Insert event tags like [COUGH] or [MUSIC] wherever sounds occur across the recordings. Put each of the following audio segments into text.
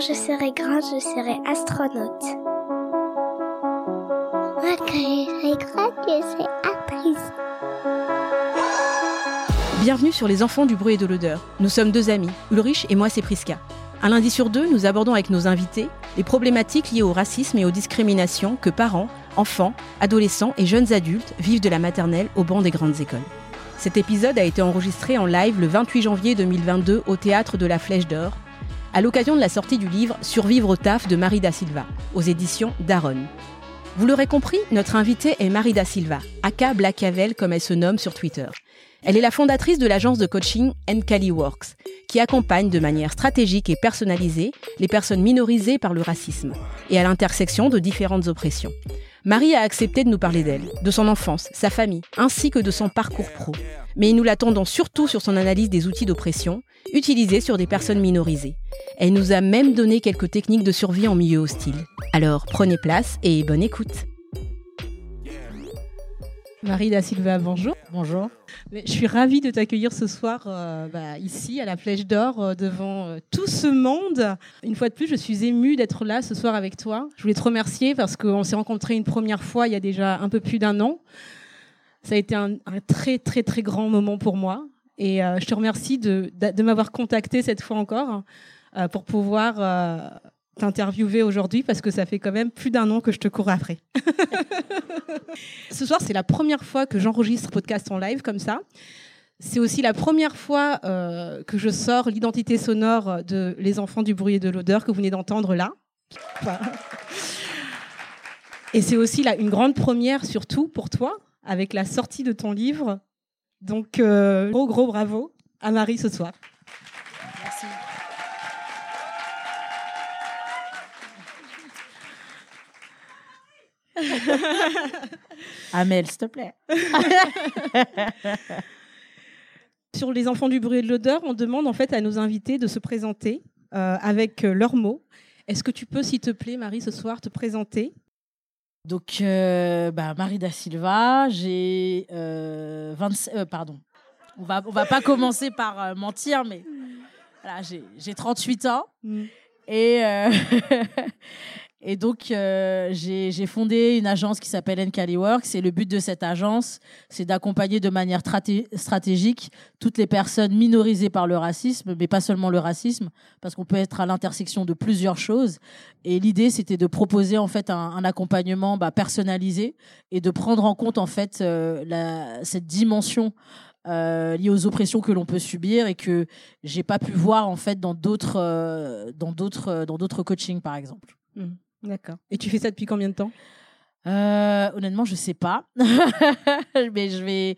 Quand je serai grande, je serai astronaute. Moi, quand je serai grande, je serai actrice. Bienvenue sur Les Enfants du bruit et de l'odeur. Nous sommes deux amis, Ulrich et moi c'est Priska. Un lundi sur deux, nous abordons avec nos invités les problématiques liées au racisme et aux discriminations que parents, enfants, adolescents et jeunes adultes vivent de la maternelle au banc des grandes écoles. Cet épisode a été enregistré en live le 28 janvier 2022 au théâtre de la Flèche d'Or, à l'occasion de la sortie du livre Survivre au taf de Marie da Silva, aux éditions Daron. Vous l'aurez compris, notre invitée est Marie da Silva, aka Blackavel comme elle se nomme sur Twitter. Elle est la fondatrice de l'agence de coaching Encali Works, qui accompagne de manière stratégique et personnalisée les personnes minorisées par le racisme et à l'intersection de différentes oppressions. Marie a accepté de nous parler d'elle, de son enfance, sa famille, ainsi que de son parcours pro. Mais nous l'attendons surtout sur son analyse des outils d'oppression utilisés sur des personnes minorisées. Elle nous a même donné quelques techniques de survie en milieu hostile. Alors prenez place et bonne écoute. Marie da Silva, bonjour. Bonjour. Je suis ravie de t'accueillir ce soir euh, bah, ici à la Flèche d'Or euh, devant euh, tout ce monde. Une fois de plus, je suis émue d'être là ce soir avec toi. Je voulais te remercier parce qu'on s'est rencontrés une première fois il y a déjà un peu plus d'un an. Ça a été un, un très très très grand moment pour moi et je te remercie de, de, m'avoir contacté cette fois encore pour pouvoir t'interviewer aujourd'hui parce que ça fait quand même plus d'un an que je te cours après. [LAUGHS] Ce soir, c'est la première fois que j'enregistre podcast en live comme ça. C'est aussi la première fois euh, que je sors l'identité sonore de Les enfants du bruit et de l'odeur que vous venez d'entendre là. [LAUGHS] Et c'est aussi là, une grande première, surtout pour toi, avec la sortie de ton livre. Donc, euh, gros, gros bravo à Marie ce soir. [LAUGHS] Amel, s'il te plaît. [LAUGHS] Sur les enfants du bruit et de l'odeur, on demande en fait à nos invités de se présenter euh, avec euh, leurs mots. Est-ce que tu peux, s'il te plaît, Marie, ce soir, te présenter? Donc, euh, bah, Marie da Silva, j'ai euh, 27. euh, pardon. On va, on va pas commencer par euh, mentir, mais voilà, j'ai j'ai 38 ans. Et, euh, [LAUGHS] et donc, euh, j'ai fondé une agence qui s'appelle Encali Works. Et le but de cette agence, c'est d'accompagner de manière traté- stratégique toutes les personnes minorisées par le racisme, mais pas seulement le racisme, parce qu'on peut être à l'intersection de plusieurs choses. Et l'idée, c'était de proposer en fait un, accompagnement bah, personnalisé et de prendre en compte en fait euh, cette dimension euh, liée aux oppressions que l'on peut subir et que j'ai pas pu voir en fait dans d'autres euh, dans d'autres dans d'autres coachings par exemple. D'accord. Et tu fais ça depuis combien de temps? Euh, honnêtement, je sais pas, [LAUGHS] mais je vais.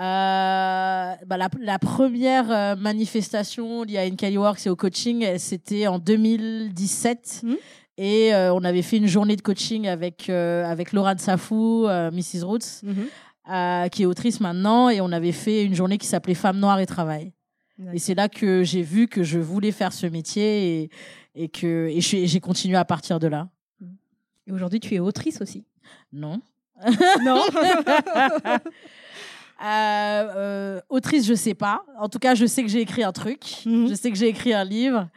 Euh, bah, la, la première euh, manifestation liée à Works et au coaching, c'était en 2017. Mhm. Et euh, on avait fait une journée de coaching avec, euh, avec Laura Safou, Mrs. Roots, euh, qui est autrice maintenant. Et on avait fait une journée qui s'appelait Femmes noires et travail. Et c'est là que j'ai vu que je voulais faire ce métier et, et que et j'ai continué à partir de là. Et aujourd'hui, tu es autrice aussi. Non. [LAUGHS] Non [LAUGHS] Euh, euh, autrice, je sais pas. En tout cas, je sais que j'ai écrit un truc. Mhm. Je sais que j'ai écrit un livre.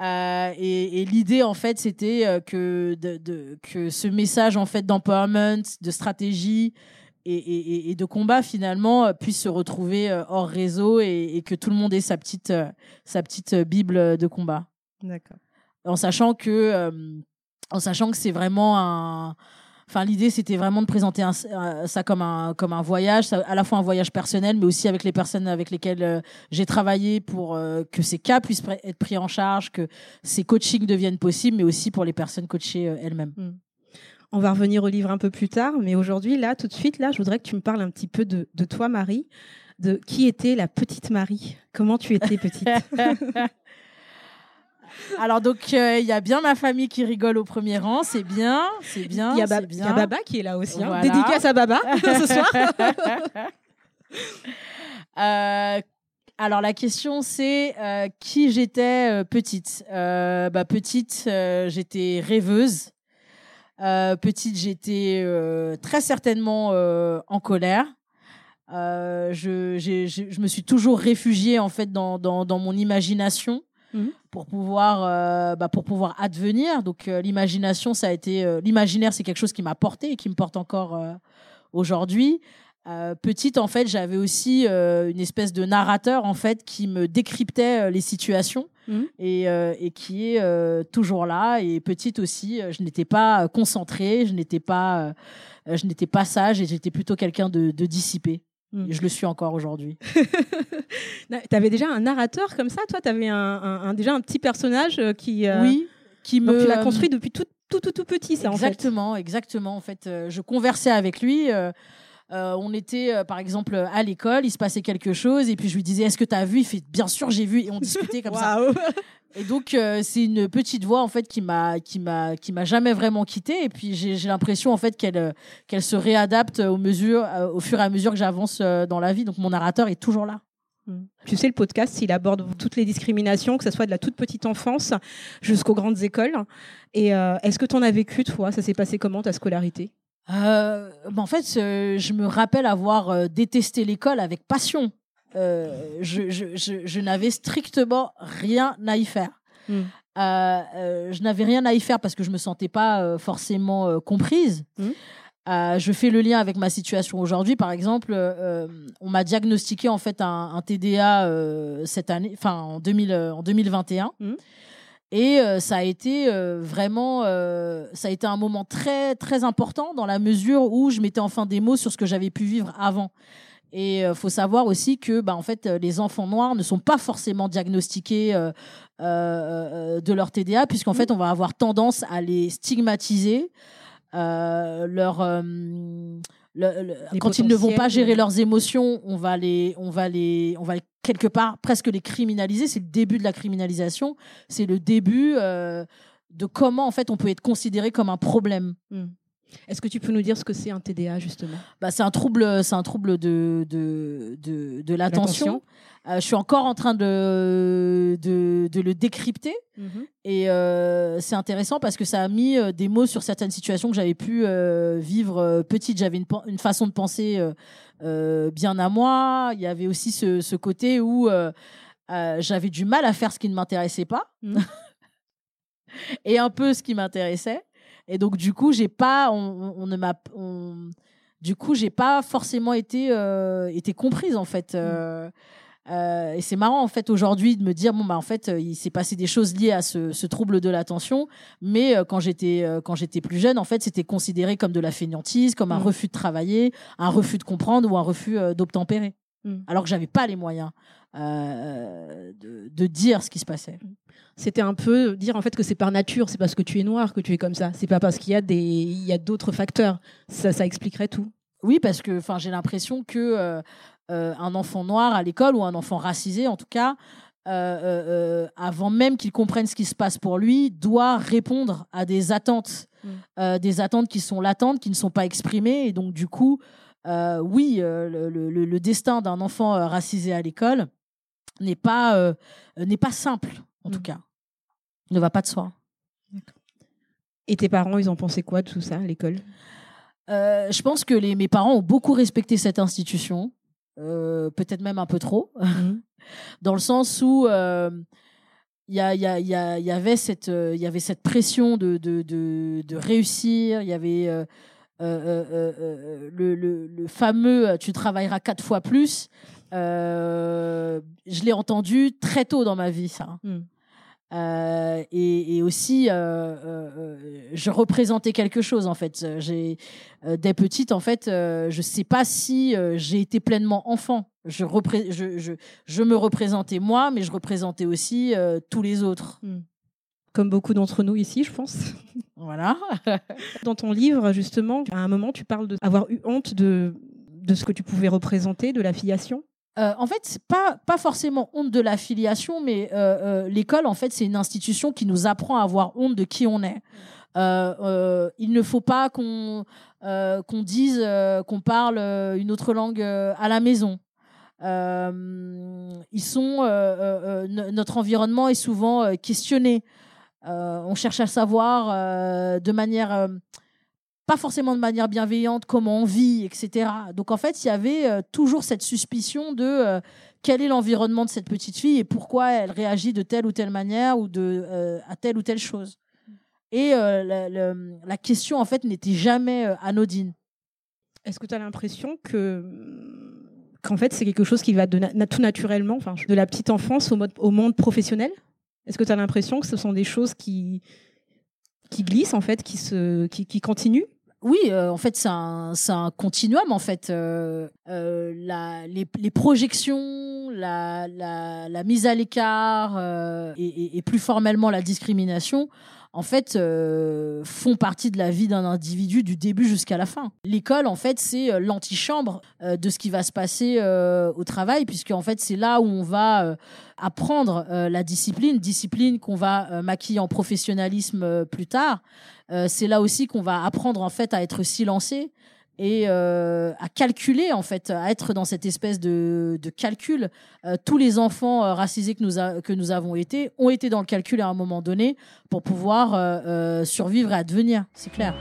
Euh, et et l'idée, en fait, c'était que, de, de- que ce message en fait d'empowerment, de stratégie et, et- de combat finalement puisse se retrouver hors réseau et, que tout le monde ait sa petite, sa petite bible de combat. D'accord. En sachant que, en sachant que c'est vraiment un, Enfin, l'idée, c'était vraiment de présenter un- euh, ça comme un, comme un voyage, ça- à la fois un voyage personnel, mais aussi avec les personnes avec lesquelles euh, j'ai travaillé pour euh, que ces cas puissent pr- être pris en charge, que ces coachings deviennent possibles, mais aussi pour les personnes coachées euh, elles-mêmes. On va revenir au livre un peu plus tard, mais aujourd'hui, là, tout de suite, là, je voudrais que tu me parles un petit peu de, de toi, Marie, de qui était la petite Marie? Comment tu étais petite? [LAUGHS] Alors donc euh, il y a bien ma famille qui rigole au premier rang, c'est bien, c'est bien. Il y, a y Baba qui est là aussi. hein. Voilà. Dédicace à Baba [LAUGHS] ce soir. Euh, alors la question c'est euh, qui j'étais petite? Bah, petite, j'étais rêveuse. Petite, j'étais très certainement en colère. Je, me suis toujours réfugiée en fait dans, dans, dans mon imagination Mhm. pour pouvoir euh, bah, pour pouvoir advenir. Donc euh, l'imagination, ça a été euh, l'imaginaire, c'est quelque chose qui m'a porté et qui me porte encore aujourd'hui. Petite, en fait, j'avais aussi une espèce de narrateur en fait qui me décryptait les situations Mhm. et, et qui est toujours là. Et petite aussi, je n'étais pas concentrée, je n'étais pas, je n'étais pas sage et j'étais plutôt quelqu'un de, de dissipé. Et je le suis encore aujourd'hui. [LAUGHS] tu avais déjà un narrateur comme ça, toi? Tu avais un, un- un- déjà un petit personnage euh, qui. euh, Oui, qui donc me tu l'as construit depuis tout, tout, tout, tout petit, ça, en fait. exactement, exactement. En fait, euh, je conversais avec lui. euh, euh, on était, euh, par exemple, à l'école, il se passait quelque chose, et puis je lui disais, est-ce que tu as vu? Il fait, bien sûr, j'ai vu, et on discutait comme ça. [LAUGHS] Et donc, euh, c'est une petite voix, en fait, qui m'a, qui m'a, qui m'a jamais vraiment quittée, et puis j'ai, j'ai l'impression, en fait, qu'elle, euh, qu'elle se réadapte aux mesures, euh, au fur et à mesure que j'avance euh, dans la vie. Donc, mon narrateur est toujours là. Tu sais, le podcast, il aborde toutes les discriminations, que ce soit de la toute petite enfance jusqu'aux grandes écoles. Et euh, est-ce que tu en as vécu, toi? Ça s'est passé comment, ta scolarité? Euh, bah, en fait, euh, je me rappelle avoir euh, détesté l'école avec passion. Euh, je je, je, je n'avais strictement rien à y faire. Mm. Euh, euh, je n'avais rien à y faire parce que je me sentais pas forcément comprise. Mm. Euh, je fais le lien avec ma situation aujourd'hui. Par exemple, on m'a diagnostiqué en fait un, un TDA cette année, enfin en, 2000, euh, en 2021. Mhm. Et euh, ça a été euh, vraiment, euh, ça a été un moment très très important dans la mesure où je mettais enfin des mots sur ce que j'avais pu vivre avant. Et euh, faut savoir aussi que, bah, en fait, les enfants noirs ne sont pas forcément diagnostiqués de leur TDA, puisqu'en fait, on va avoir tendance à les stigmatiser, leur, le- le- Les quand ils ne vont pas gérer leurs émotions, on va les, on va les, on va les- quelque part presque les criminaliser. C'est le début de la criminalisation. C'est le début euh, de comment en fait on peut être considéré comme un problème. Est-ce que tu peux nous dire ce que c'est un TDA, justement? Bah, c'est un trouble, c'est un trouble de de de, de l'attention. Euh, je suis encore en train de de, de le décrypter et euh, c'est intéressant parce que ça a mis euh, des mots sur certaines situations que j'avais pu euh, vivre petite. J'avais une, façon de penser bien à moi. Il y avait aussi ce, ce côté où j'avais du mal à faire ce qui ne m'intéressait pas Mhm. [LAUGHS] et un peu ce qui m'intéressait. Et donc du coup, j'ai pas, on, ne m'a, on- du coup, j'ai pas forcément été euh, été comprise en fait. Euh, euh, et c'est marrant en fait aujourd'hui de me dire bon bah en fait il s'est passé des choses liées à ce, ce trouble de l'attention, mais euh, quand j'étais euh, quand j'étais plus jeune en fait c'était considéré comme de la fainéantise, comme un Mm. refus de travailler, un refus de comprendre ou un refus d'obtempérer, Mm. alors que j'avais pas les moyens euh, de, de dire ce qui se passait. C'était un peu dire en fait que c'est par nature, c'est parce que tu es noir que tu es comme ça. C'est pas parce qu'il y a des, il y a d'autres facteurs. Ça, ça expliquerait tout. Oui, parce que enfin, j'ai l'impression que euh, euh, un enfant noir à l'école ou un enfant racisé, en tout cas, euh, euh, euh, avant même qu'il comprenne ce qui se passe pour lui, doit répondre à des attentes, Mm. des attentes qui sont latentes, qui ne sont pas exprimées, et donc du coup, oui, le, le- le- le destin d'un enfant racisé à l'école n'est pas euh, n'est pas simple, en tout Mm. cas, Il ne va pas de soi. Et tes parents, ils en pensaient quoi de tout ça à l'école? Euh, je pense que les, mes parents ont beaucoup respecté cette institution, euh, peut-être même un peu trop, [LAUGHS] dans le sens où euh, il y, a- y, a- y, a- y avait cette, euh, y avait cette pression de, de, de, de réussir, il y avait euh, euh, euh, euh, euh, le, le, le fameux euh, tu travailleras quatre fois plus. Je l'ai entendu très tôt dans ma vie, ça. Mm. Euh, et, et aussi, euh, euh, je représentais quelque chose en fait. J'ai dès petite, en fait, je sais pas si j'ai été pleinement enfant. Je, repré- je, je, je me représentais moi, mais je représentais aussi tous les autres. Comme beaucoup d'entre nous ici, je pense. [LAUGHS] Voilà. [LAUGHS] Dans ton livre, justement, à un moment, tu parles d'avoir eu honte de, de ce que tu pouvais représenter, de l'affiliation. Euh, en fait, pas, pas forcément honte de l'affiliation, mais euh, euh, l'école, en fait, c'est une institution qui nous apprend à avoir honte de qui on est. il ne faut pas qu'on dise qu'on parle une autre langue à la maison. ils sont, notre environnement est souvent questionné. on cherche à savoir de manière pas forcément de manière bienveillante, comment on vit, etc. Donc en fait, il y avait euh, toujours cette suspicion de euh, quel est l'environnement de cette petite fille et pourquoi elle réagit de telle ou telle manière ou de, euh, à telle ou telle chose. Et la, question, en fait, n'était jamais anodine. Est-ce que tu as l'impression que qu'en fait, c'est quelque chose qui va tout naturellement, de la petite enfance au, mode, au monde professionnel? Est-ce que tu as l'impression que ce sont des choses qui, qui glissent, en fait, qui, se, qui, qui continuent? Oui, euh, en fait, c'est un, continuum. En fait, euh, euh, les, projections, la, mise à l'écart et, et, plus formellement la discrimination, en fait, font partie de la vie d'un individu du début jusqu'à la fin. L'école, en fait, c'est l'antichambre de ce qui va se passer au travail, puisque en fait, c'est là où on va apprendre la discipline, discipline qu'on va maquiller en professionnalisme plus tard. Euh, c'est là aussi qu'on va apprendre en fait à être silencé et euh, à calculer en fait, à être dans cette espèce de, calcul. Euh, tous les enfants racisés que nous, que nous avons été ont été dans le calcul à un moment donné pour pouvoir survivre et advenir, c'est clair.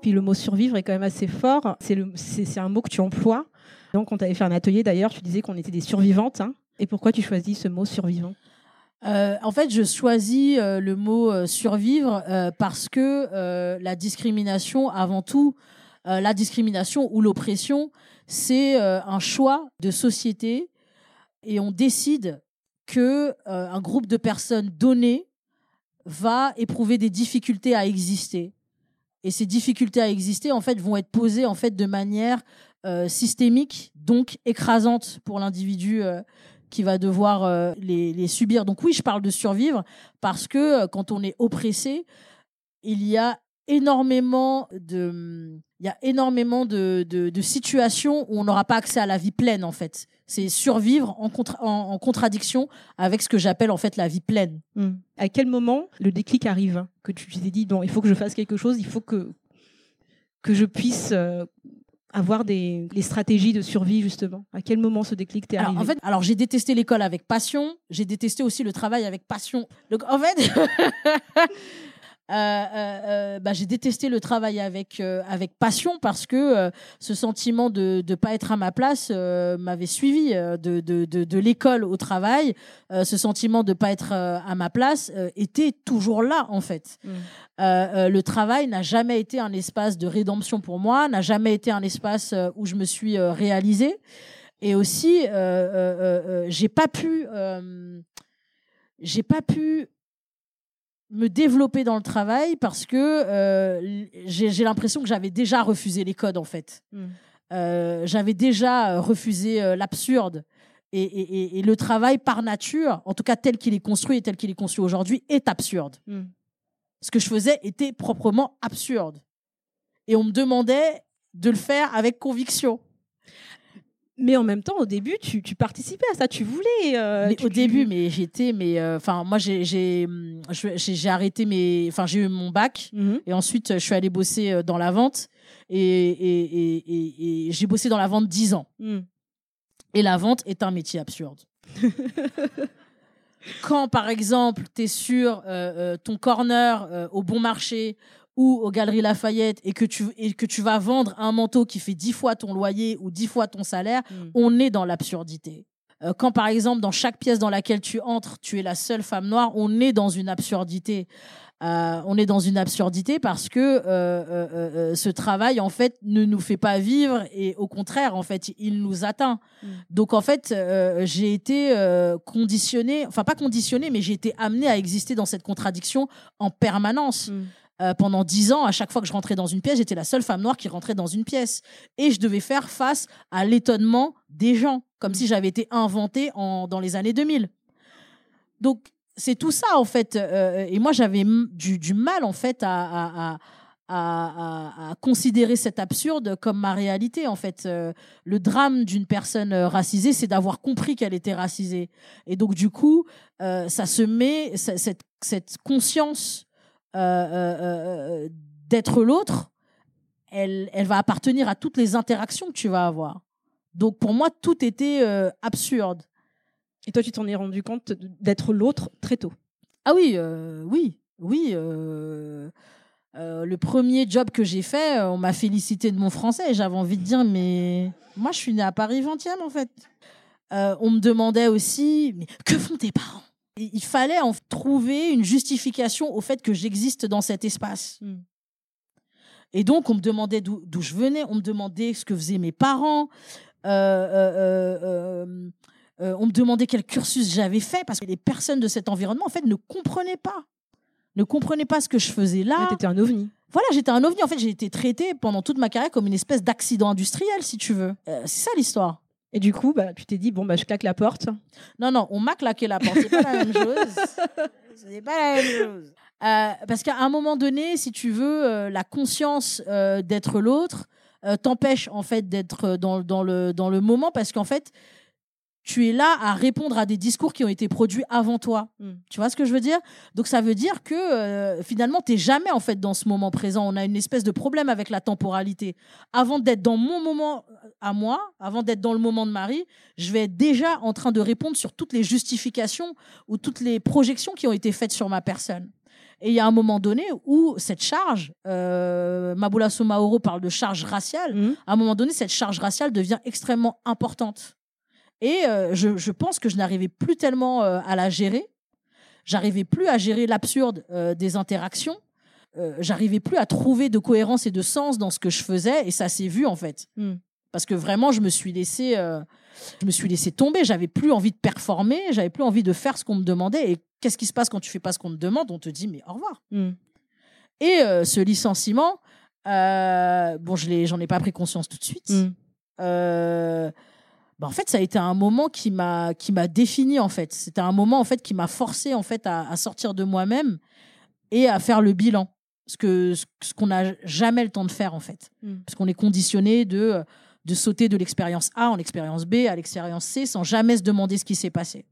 Puis le mot survivre est quand même assez fort. C'est un mot que tu emploies. Donc, on t'avait fait un atelier d'ailleurs, tu disais qu'on était des survivantes. Hein. Et pourquoi tu choisis ce mot survivant? Euh, en fait, je choisis euh, le mot euh, survivre parce que la discrimination, avant tout, la discrimination ou l'oppression, c'est un choix de société et on décide que un groupe de personnes données va éprouver des difficultés à exister. Et ces difficultés à exister, en fait, vont être posées en fait de manière systémique, donc écrasante pour l'individu qui va devoir euh, les, subir. Donc oui, je parle de survivre parce que euh, quand on est oppressé, il y a énormément de, il y a énormément de, de, situations où on n'aura pas accès à la vie pleine en fait. C'est survivre en, en, contradiction avec ce que j'appelle en fait la vie pleine. Hmm. À quel moment le déclic arrive que tu t'es dit non, il faut que je fasse quelque chose, il faut que que je puisse euh, avoir des les stratégies de survie justement À quel moment ce déclic t'est arrivé En fait, alors j'ai détesté l'école avec passion, j'ai détesté aussi le travail avec passion. Donc en fait, [LAUGHS] Euh, euh, euh, bah, j'ai détesté le travail avec, avec passion parce que ce sentiment de ne pas être à ma place m'avait suivi de, de, de, l'école au travail. ce sentiment de ne pas être à ma place était toujours là, en fait. Mmh. le travail n'a jamais été un espace de rédemption pour moi, n'a jamais été un espace où je me suis réalisée. Et aussi, j'ai pas pu, j'ai pas pu me développer dans le travail parce que euh, j'ai l'impression que j'avais déjà refusé les codes en fait. Hmm. Euh, j'avais déjà refusé euh, l'absurde. Et, le travail par nature, en tout cas tel qu'il est construit et tel qu'il est conçu aujourd'hui, est absurde. Hmm. Ce que je faisais était proprement absurde. Et on me demandait de le faire avec conviction. Mais en même temps, au début, tu, participais à ça, tu voulais. Euh, au début, mais j'étais, mais euh, enfin, moi, j'ai j'ai arrêté mes, enfin, j'ai eu mon bac mhm. et ensuite, je suis allée bosser euh, dans la vente et, et, et, j'ai bossé dans la vente dix ans. Mhm. Et la vente est un métier absurde. [LAUGHS] Quand, par exemple, tu es sur ton corner au bon marché ou aux Galeries Lafayette et que tu, et que tu vas vendre un manteau qui fait dix fois ton loyer ou dix fois ton salaire, mm. on est dans l'absurdité. Euh, quand par exemple dans chaque pièce dans laquelle tu entres, tu es la seule femme noire, on est dans une absurdité. Euh, on est dans une absurdité parce que euh, ce travail en fait ne nous fait pas vivre et au contraire en fait il nous atteint. Mm. Donc en fait j'ai été conditionnée, enfin pas conditionnée mais j'ai été amenée à exister dans cette contradiction en permanence. Mm. Euh, pendant dix ans, à chaque fois que je rentrais dans une pièce, j'étais la seule femme noire qui rentrait dans une pièce. Et je devais faire face à l'étonnement des gens, comme si j'avais été inventée en, dans les années 2000. Donc, c'est tout ça en fait. Euh, et moi, j'avais du, mal en fait à, à, à, considérer cet absurde comme ma réalité en fait. Euh, le drame d'une personne racisée, c'est d'avoir compris qu'elle était racisée. Et donc du coup, ça se met cette, cette conscience euh, euh, euh, d'être l'autre, elle, elle va appartenir à toutes les interactions que tu vas avoir. Donc pour moi, tout était absurde. Et toi, tu t'en es rendu compte d'être l'autre très tôt? Ah oui, euh, oui, oui. euh, euh, le premier job que j'ai fait, on m'a félicité de mon français et j'avais envie de dire, mais moi, je suis née à Paris 20e, en fait. On me demandait aussi, mais que font tes parents? Il fallait en trouver une justification au fait que j'existe dans cet espace. Mm. Et donc, on me demandait d'où je venais, on me demandait ce que faisaient mes parents. Euh, euh, euh, on me demandait quel cursus j'avais fait parce que les personnes de cet environnement, en fait, ne comprenaient pas. Ne comprenaient pas ce que je faisais là. T'étais un ovni. Voilà, j'étais un ovni. En fait, j'ai été traitée pendant toute ma carrière comme une espèce d'accident industriel, si tu veux. C'est ça l'histoire. Et du coup, bah, tu t'es dit, bon, bah, je claque la porte. Non, non, on m'a claqué la porte. C'est pas la même chose. [LAUGHS] C'est pas la même chose. Euh, parce qu'à un moment donné, si tu veux, euh, la conscience euh, d'être l'autre euh, t'empêche en fait d'être dans, dans, le, dans le moment parce qu'en fait, tu es là à répondre à des discours qui ont été produits avant toi. Mm. Tu vois ce que je veux dire? Donc ça veut dire que euh, finalement, tu n'es jamais en fait dans ce moment présent. On a une espèce de problème avec la temporalité. Avant d'être dans mon moment à moi, avant d'être dans le moment de Marie, je vais être déjà en train de répondre sur toutes les justifications ou toutes les projections qui ont été faites sur ma personne. Et il y a un moment donné où cette charge, euh, Maboula parle de charge raciale, Mhm. à un moment donné, cette charge raciale devient extrêmement importante. Et euh, je, je pense que je n'arrivais plus tellement euh, à la gérer. J'arrivais plus à gérer l'absurde euh, des interactions. J'arrivais plus à trouver de cohérence et de sens dans ce que je faisais. Et ça s'est vu, en fait. Mm. Parce que vraiment, je me suis laissé, je me suis laissé tomber. J'avais plus envie de performer. J'avais plus envie de faire ce qu'on me demandait. Et qu'est-ce qui se passe quand tu fais pas ce qu'on te demande? On te dit, mais au revoir. Mm. Et ce licenciement, bon, je l'ai- j'en ai pas pris conscience tout de suite. Mm. Bah, en fait, ça a été un moment qui m'a qui m'a défini en fait. C'était un moment en fait qui m'a forcé en fait à, à sortir de moi-même et à faire le bilan. Ce que ce qu'on n'a jamais le temps de faire en fait, Mm. parce qu'on est conditionné de de sauter de l'expérience A en l'expérience B à l'expérience C sans jamais se demander ce qui s'est passé.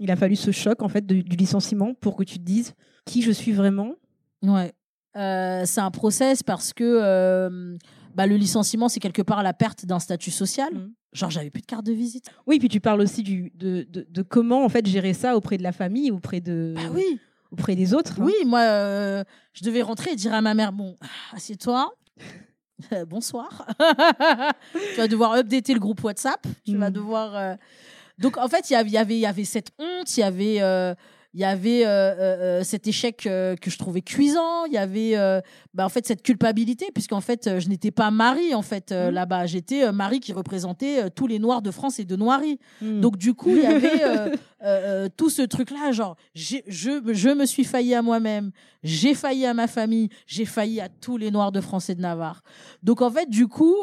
Il a fallu ce choc, en fait, de- du licenciement pour que tu te dises qui je suis vraiment? Ouais. Euh, c'est un process parce que euh, bah, le licenciement, c'est quelque part la perte d'un statut social. Mm. Genre, j'avais plus de carte de visite. Oui, puis tu parles aussi du, de, de, de comment, en fait, gérer ça auprès de la famille, auprès, de, Bah oui. auprès des autres. hein. Oui, moi, euh, je devais rentrer et dire à ma mère bon, assieds-toi. [LAUGHS] Euh, Bonsoir. [LAUGHS] tu vas devoir updater le groupe WhatsApp. Tu vas Mm. devoir. euh, Donc, en fait, il y avait- il avait, y avait cette honte, il y avait, il y avait euh, euh, euh, cet échec euh, que je trouvais cuisant. Il y avait, bah, en fait, cette culpabilité, puisqu'en fait, je n'étais pas Marie, en fait, euh, Mm. là-bas. J'étais Marie qui représentait tous les Noirs de France et de Noirie. Mm. Donc du coup, il y [LAUGHS] avait tout ce truc-là, genre, j'ai- je, je me suis failli à moi-même, j'ai failli à ma famille, j'ai failli à tous les Noirs de France et de Navarre. Donc en fait, du coup,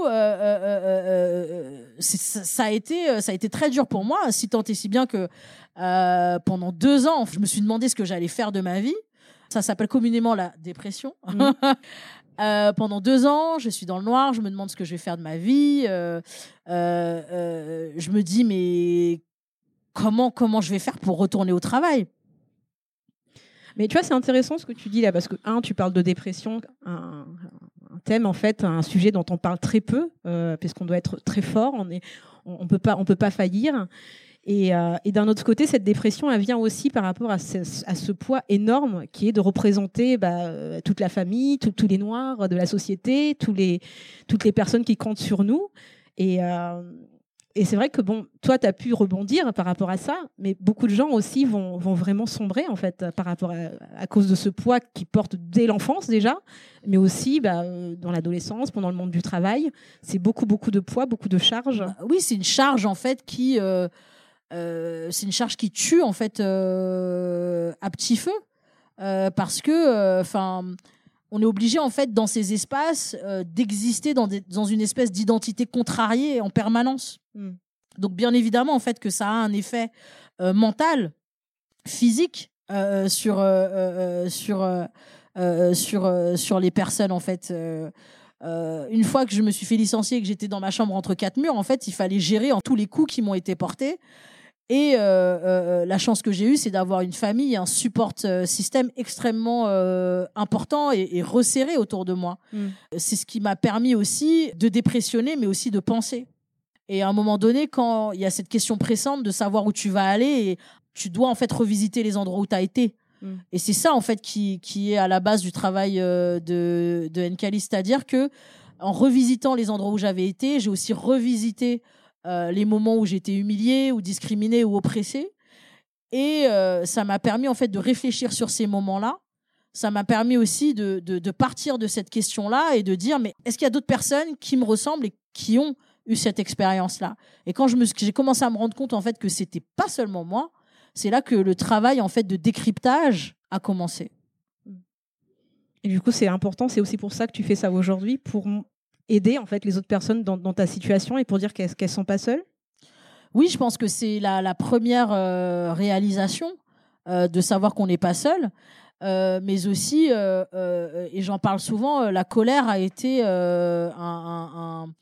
ça, ça a été, ça a été très dur pour moi, si tant et si bien que euh, pendant deux ans, je me suis demandé ce que j'allais faire de ma vie. Ça s'appelle communément la dépression. Mhm. [LAUGHS] Euh, pendant deux ans, je suis dans le noir, je me demande ce que je vais faire de ma vie. euh, je me dis, mais comment, comment je vais faire pour retourner au travail? Mais tu vois, c'est intéressant ce que tu dis là, parce que, un, tu parles de dépression, un, un thème, en fait, un sujet dont on parle très peu, euh, puisqu'on doit être très fort, on on peut pas, on peut pas faillir. Et, euh, et d'un autre côté, cette dépression, elle vient aussi par rapport à ce, poids énorme qui est de représenter bah, euh, toute la famille, tous les noirs de la société, toutes les personnes qui comptent sur nous. Et, euh, c'est vrai que bon, toi, tu as pu rebondir par rapport à ça, mais beaucoup de gens aussi vont, vraiment sombrer en fait par rapport à, cause de ce poids qu'ils portent dès l'enfance déjà, mais aussi bah, dans l'adolescence, pendant le monde du travail. C'est beaucoup, beaucoup de poids, beaucoup de charges. Oui, c'est une charge en fait qui, euh, c'est une charge qui tue en fait euh, à petit feu, Euh, parce que, enfin. on est obligé en fait dans ces espaces d'exister dans, des- dans une espèce d'identité contrariée en permanence. Mm. Donc bien évidemment en fait que ça a un effet mental physique sur, sur, sur, sur les personnes, en fait. Euh, une fois que je me suis fait licencier et que j'étais dans ma chambre entre quatre murs, en fait, il fallait gérer en tous les coups qui m'ont été portés. Et euh, euh, la chance que j'ai eue, c'est d'avoir une famille, un support euh, système extrêmement euh, important et, et resserré autour de moi. Mm. C'est ce qui m'a permis aussi de dépressionner, mais aussi de penser. Et à un moment donné, quand il y a cette question pressante de savoir où tu vas aller, et tu dois en fait revisiter les endroits où tu as été. Mm. Et c'est ça en fait qui, qui est à la base du travail euh, de, de Nkali, c'est-à-dire que en revisitant les endroits où j'avais été, j'ai aussi revisité euh, les moments où j'étais humiliée ou discriminée ou oppressée. Et euh, ça m'a permis en fait de réfléchir sur ces moments-là. Ça m'a permis aussi de, de, partir de cette question-là et de dire mais est-ce qu'il y a d'autres personnes qui me ressemblent et qui ont eu cette expérience-là? Et quand j'ai commencé à me rendre compte en fait que c'était pas seulement moi, c'est là que le travail en fait de décryptage a commencé. Et du coup, c'est important. C'est aussi pour ça que tu fais ça aujourd'hui, pour aider en fait les autres personnes dans, ta situation et pour dire qu'elles qu'elles sont pas seules? Oui, je pense que c'est la, la première euh, réalisation euh, de savoir qu'on n'est pas seul. Euh, mais aussi, et j'en parle souvent, la colère a été un, un- un-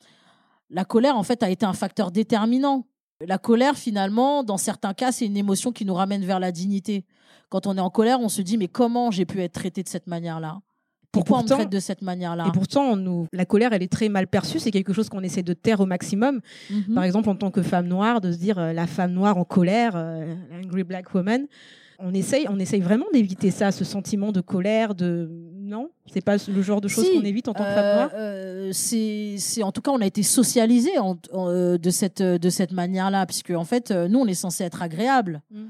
la colère en fait a été un facteur déterminant. La colère, finalement, dans certains cas, c'est une émotion qui nous ramène vers la dignité. Quand on est en colère, on se dit mais comment j'ai pu être traité de cette manière-là? Pourquoi on pourtant- me traite de cette manière-là Et pourtant, on nous, la colère, elle est très mal perçue. C'est quelque chose qu'on essaie de taire au maximum. Mhm. Par exemple, en tant que femme noire, de se dire euh, la femme noire en colère, euh, angry black woman. On essaye, on essaye vraiment d'éviter ça, ce sentiment de colère, de non, c'est pas le genre de choses Si, qu'on évite en tant que femme noire? euh, c'est, c'est- en tout cas, on a été socialisé de cette de cette manière-là, puisque en fait, nous, on est censé être agréable. Mm.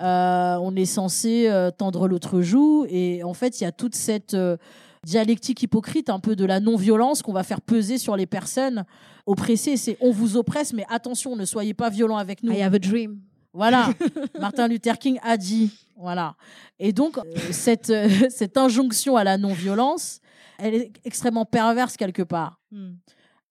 Euh, on est censé euh, tendre l'autre joue, et en fait, il y a toute cette euh, dialectique hypocrite, un peu de la non-violence qu'on va faire peser sur les personnes oppressées. C'est on vous oppresse, mais attention, ne soyez pas violents avec nous. I have a dream. Voilà, [LAUGHS] Martin Luther King a dit. Voilà. Et donc, euh, cette, euh, [LAUGHS] cette injonction à la non-violence, elle est extrêmement perverse quelque part. Mm.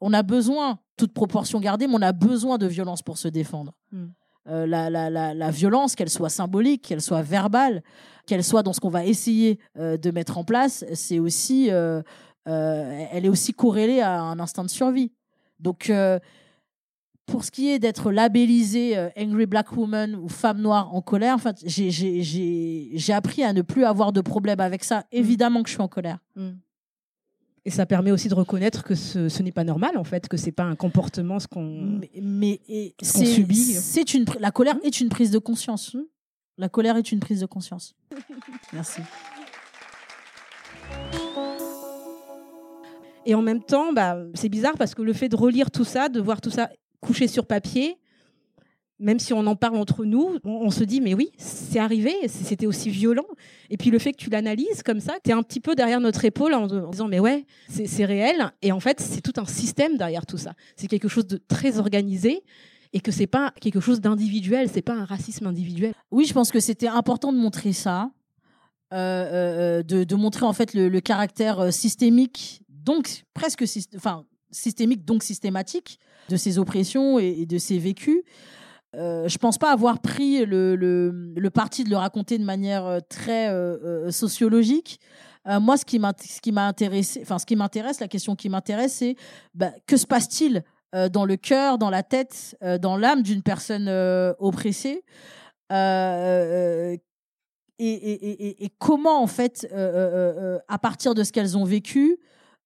On a besoin, toute proportion gardée, mais on a besoin de violence pour se défendre. Mm. Euh, la, la, la, la violence, qu'elle soit symbolique, qu'elle soit verbale, qu'elle soit dans ce qu'on va essayer euh, de mettre en place, c'est aussi, euh, elle est aussi corrélée à un instinct de survie. Donc, pour ce qui est d'être labellisé Angry Black Woman ou femme noire en colère, en fait, j'ai- appris à ne plus avoir de problème avec ça. Évidemment que je suis en colère. Mm. Et ça permet aussi de reconnaître que ce, ce n'est pas normal en fait, que c'est pas un comportement ce qu'on. Mais, mais Ce subit. c'est une la colère est une prise de conscience. La colère est une prise de conscience. [LAUGHS] Merci. Et en même temps, bah, c'est bizarre parce que le fait de relire tout ça, de voir tout ça couché sur papier, même si on en parle entre nous, on, se dit mais oui, c'est arrivé, c'était aussi violent. Et puis le fait que tu l'analyses comme ça, tu es un petit peu derrière notre épaule en, en disant mais ouais, c'est réel. Et en fait, c'est tout un système derrière tout ça. C'est quelque chose de très organisé et que c'est pas quelque chose d'individuel, c'est pas un racisme individuel. Oui, je pense que c'était important de montrer ça, euh, euh, de, de montrer en fait le, caractère euh, systémique, donc presque enfin systémique donc systématique de ces oppressions et de ces vécus. Euh, je pense pas avoir pris le, parti de le raconter de manière euh, très euh, euh, sociologique. Moi, ce qui m'a intéressé, enfin ce qui m'intéresse, la question qui m'intéresse, c'est bah, que se passe-t-il dans le cœur, dans la tête, dans l'âme d'une personne oppressée? Et, comment en fait, à partir de ce qu'elles ont vécu,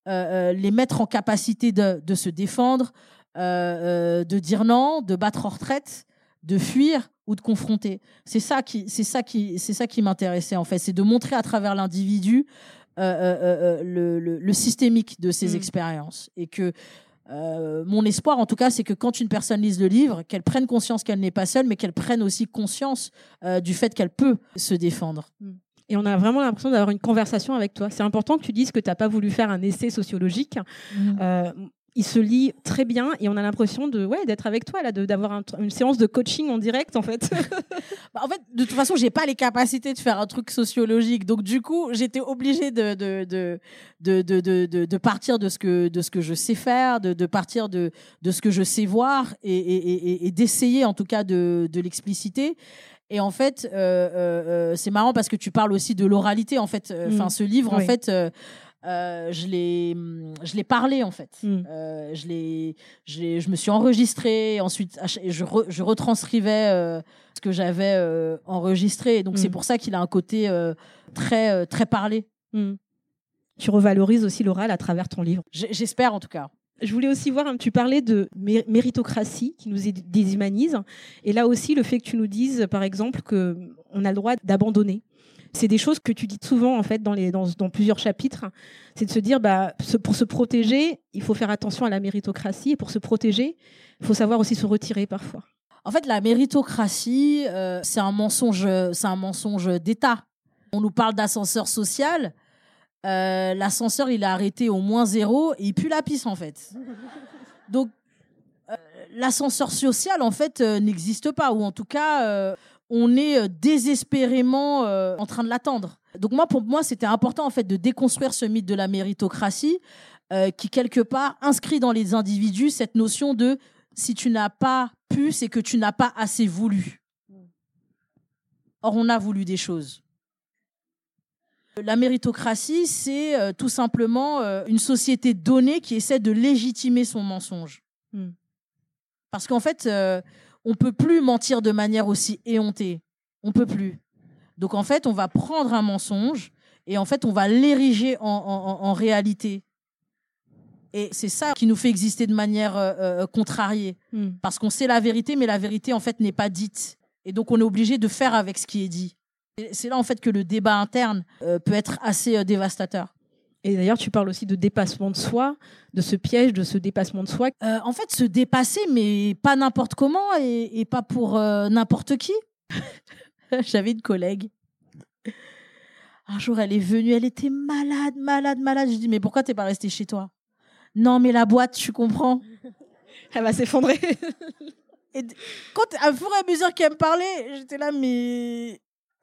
les mettre en capacité de, se défendre, de dire non, de battre en retraite, de fuir ou de confronter. C'est ça qui, c'est ça qui, c'est ça qui m'intéressait en fait, c'est de montrer à travers l'individu euh, euh, euh, le, le- le systémique de ces Mm. expériences et que mon espoir, en tout cas, c'est que quand une personne lise le livre, qu'elle prenne conscience qu'elle n'est pas seule, mais qu'elle prenne aussi conscience du fait qu'elle peut se défendre. Et on a vraiment l'impression d'avoir une conversation avec toi. C'est important que tu dises que tu n'as pas voulu faire un essai sociologique. Euh, il se lit très bien et on a l'impression de ouais d'être avec toi là, d'avoir un- une séance de coaching en direct en fait. [LAUGHS] Bah, en fait, de toute façon, j'ai pas les capacités de faire un truc sociologique. Donc, du coup, j'étais obligée de, de, de, de, de, de, partir de ce que, de ce que je sais faire, de, partir de, de ce que je sais voir et, et, et, et d'essayer, en tout cas, de, de l'expliciter. Et en fait, euh, euh, euh, c'est marrant parce que tu parles aussi de l'oralité. En fait, enfin, Mm. ce livre, en fait, euh, euh, je l'ai, hum, je l'ai parlé en fait. Mm. Euh, je l'ai, je je me suis enregistrée. Ensuite, je, re- je retranscrivais euh, ce que j'avais euh, enregistré. Et donc, c'est Mm. pour ça qu'il a un côté très, très parlé. Mm. Tu revalorises aussi l'oral à travers ton livre. J'espère en tout cas. Je voulais aussi voir, tu parlais de mé- méritocratie qui nous déshumanise. Et là aussi, le fait que tu nous dises, par exemple, qu'on a le droit d'abandonner. C'est des choses que tu dis souvent, en fait, dans, plusieurs chapitres. C'est de se dire, bah, pour se protéger, il faut faire attention à la méritocratie. Et pour se protéger, il faut savoir aussi se retirer parfois. En fait, la méritocratie, euh, c'est un mensonge, c'est un mensonge d'État. On nous parle d'ascenseur social. Euh, L'ascenseur, il est arrêté au moins zéro et il pue la pisse en fait. Donc, euh, l'ascenseur social en fait n'existe pas ou en tout cas, on est euh, désespérément euh, en train de l'attendre. Donc moi, pour moi, c'était important en fait de déconstruire ce mythe de la méritocratie euh, qui quelque part inscrit dans les individus cette notion de si tu n'as pas pu, c'est que tu n'as pas assez voulu. Or, on a voulu des choses. La méritocratie, c'est euh, tout simplement une société donnée qui essaie de légitimer son mensonge. Hmm. Parce qu'en fait, on peut plus mentir de manière aussi éhontée. On peut plus. Donc en fait, on va prendre un mensonge et en fait, on va l'ériger en, en- en- en réalité. Et c'est ça qui nous fait exister de manière euh, euh, contrariée. Mm. Parce qu'on sait la vérité, mais la vérité, en fait, n'est pas dite. Et donc, on est obligé de faire avec ce qui est dit. C'est là, en fait, que le débat interne euh, peut être assez euh, dévastateur. Et d'ailleurs, tu parles aussi de dépassement de soi, de ce piège, de ce dépassement de soi. Euh, en fait, se dépasser, mais pas n'importe comment et, et pas pour euh, n'importe qui. [LAUGHS] J'avais une collègue. Un jour, elle est venue, elle était malade, malade, malade. Je dis, mais pourquoi t'es pas restée chez toi? Non, mais la boîte, tu comprends [LAUGHS] Elle va s'effondrer. Et quand, à fur et à mesure qu'elle me parlait, j'étais là, mais.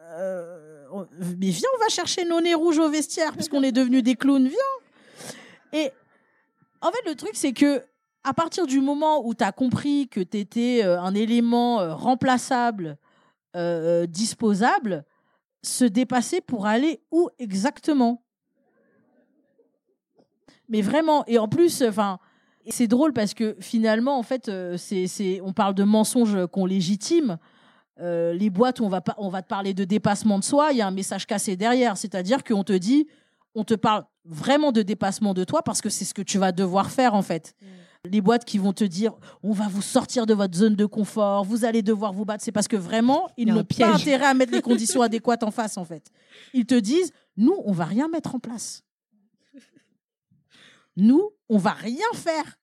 Euh, mais viens, on va chercher nos nez rouges au vestiaire, puisqu'on est devenus des clowns, viens. Et en fait, le truc, c'est que à partir du moment où tu as compris que tu étais un élément euh, remplaçable, euh, euh, disposable, se dépasser pour aller où exactement? Mais vraiment, et en plus, enfin. C'est drôle parce que finalement, en fait, euh, c'est, on parle de mensonges qu'on légitime. Euh, les boîtes où on va, pas, on va te parler de dépassement de soi, il y a un message cassé derrière. C'est-à-dire qu'on te dit, on te parle vraiment de dépassement de toi parce que c'est ce que tu vas devoir faire en fait. Les boîtes qui vont te dire, on va vous sortir de votre zone de confort, vous allez devoir vous battre, c'est parce que vraiment, ils n'ont pas intérêt à mettre les conditions [LAUGHS] adéquates en face en fait. Ils te disent, nous, on va rien mettre en place. Nous, on va rien faire